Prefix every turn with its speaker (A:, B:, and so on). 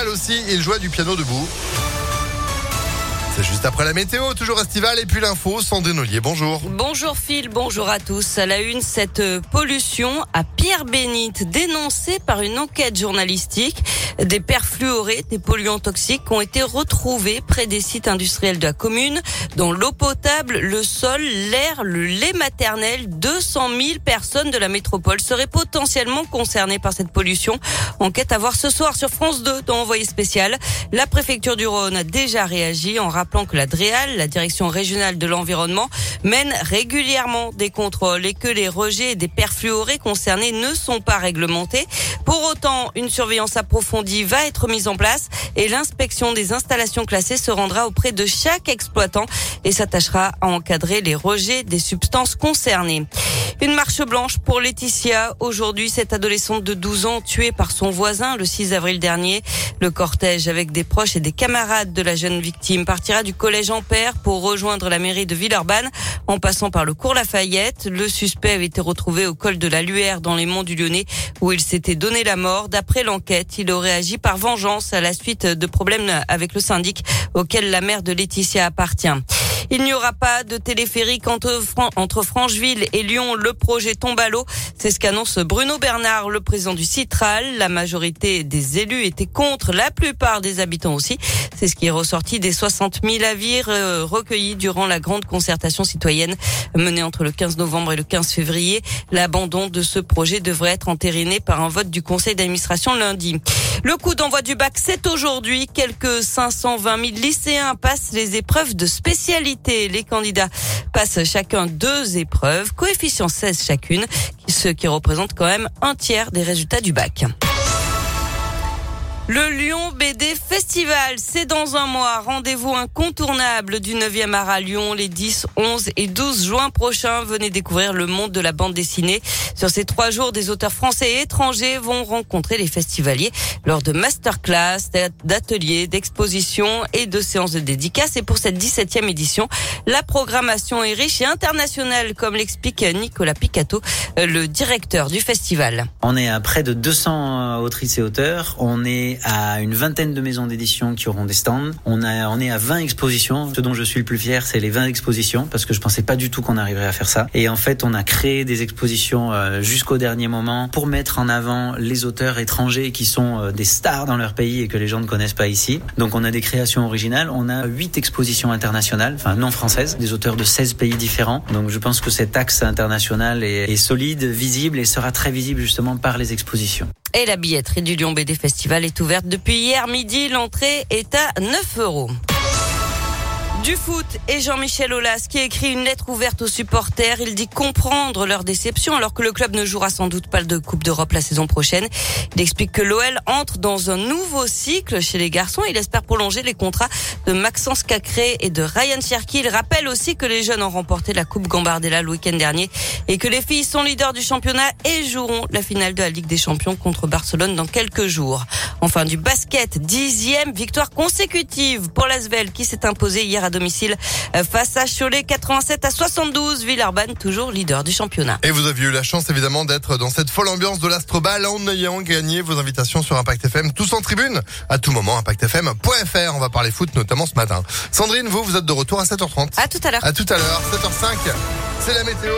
A: Aussi, il jouait du piano debout. C'est juste après la météo, toujours estival et puis l'info, Sandrine Ollier, bonjour.
B: Bonjour Phil, bonjour à tous. À la une, cette pollution à Pierre-Bénite, dénoncée par une enquête journalistique. Des perfluorés, des polluants toxiques ont été retrouvés près des sites industriels de la commune, dans l'eau potable, le sol, l'air, le lait maternel. 200 000 personnes de la métropole seraient potentiellement concernées par cette pollution. Enquête à voir ce soir sur France 2 dans Envoyé spécial. La préfecture du Rhône a déjà réagi en rappelant que la DREAL, la direction régionale de l'environnement, mène régulièrement des contrôles et que les rejets des perfluorés concernés ne sont pas réglementés. Pour autant, une surveillance approfondie va être mise en place et l'inspection des installations classées se rendra auprès de chaque exploitant et s'attachera à encadrer les rejets des substances concernées. Une marche blanche pour Laetitia. Aujourd'hui, cette adolescente de 12 ans tuée par son voisin le 6 avril dernier. Le cortège avec des proches et des camarades de la jeune victime partira du collège Ampère pour rejoindre la mairie de Villeurbanne en passant par le cours Lafayette. Le suspect avait été retrouvé au col de la Luère dans les monts du Lyonnais où il s'était donné la mort. D'après l'enquête, il aurait agi par vengeance à la suite de problèmes avec le syndic auquel la mère de Laetitia appartient. Il n'y aura pas de téléphérique entre, Francheville et Lyon. Le projet tombe à l'eau. C'est ce qu'annonce Bruno Bernard, le président du Citral. La majorité des élus étaient contre, la plupart des habitants aussi. C'est ce qui est ressorti des 60 000 avis recueillis durant la grande concertation citoyenne menée entre le 15 novembre et le 15 février. L'abandon de ce projet devrait être entériné par un vote du conseil d'administration lundi. Le coup d'envoi du bac, c'est aujourd'hui. Quelques 520 000 lycéens passent les épreuves de spécialité. Les candidats passent chacun deux épreuves, coefficient 16 chacune, ce qui représente quand même un tiers des résultats du bac. Le Lyon BD Festival, c'est dans un mois. Rendez-vous incontournable du 9e art à Lyon les 10, 11 et 12 juin prochains. Venez découvrir le monde de la bande dessinée. Sur ces trois jours, des auteurs français et étrangers vont rencontrer les festivaliers lors de masterclass, d'ateliers, d'expositions et de séances de dédicaces. Et pour cette 17e édition, la programmation est riche et internationale, comme l'explique Nicolas Picato, le directeur du festival.
C: On est à près de 200 autrices et auteurs. À une vingtaine de maisons d'édition qui auront des stands. On, a, on est à 20 expositions. Ce dont je suis le plus fier, c'est les 20 expositions parce que je pensais pas du tout qu'on arriverait à faire ça. Et en fait, on a créé des expositions euh, jusqu'au dernier moment pour mettre en avant les auteurs étrangers qui sont euh, des stars dans leur pays et que les gens ne connaissent pas ici. Donc on a des créations originales. On a 8 expositions internationales, enfin non françaises, des auteurs de 16 pays différents. Donc je pense que cet axe international est, est solide, visible et sera très visible justement par les expositions.
B: Et la billetterie du Lyon BD Festival est ouverte depuis hier midi. L'entrée est à 9 euros. Du foot et Jean-Michel Aulas qui écrit une lettre ouverte aux supporters. Il dit comprendre leur déception alors que le club ne jouera sans doute pas de Coupe d'Europe la saison prochaine. Il explique que l'OL entre dans un nouveau cycle chez les garçons. Il espère prolonger les contrats de Maxence Cacré et de Ryan Cherky. Il rappelle aussi que les jeunes ont remporté la Coupe Gambardella le week-end dernier et que les filles sont leaders du championnat et joueront la finale de la Ligue des Champions contre Barcelone dans quelques jours. Enfin du basket, dixième victoire consécutive pour l'Asvel qui s'est imposé hier à domicile euh, face à Cholet 87 à 72. Villeurbanne toujours leader du championnat.
A: Et vous avez eu la chance évidemment d'être dans cette folle ambiance de l'Astrobal en ayant gagné vos invitations sur Impact FM tous en tribune à tout moment impactfm.fr. On va parler foot notamment ce matin. Sandrine, vous vous êtes de retour à 7h30.
B: À tout à l'heure.
A: À tout à l'heure 7h05. C'est la météo.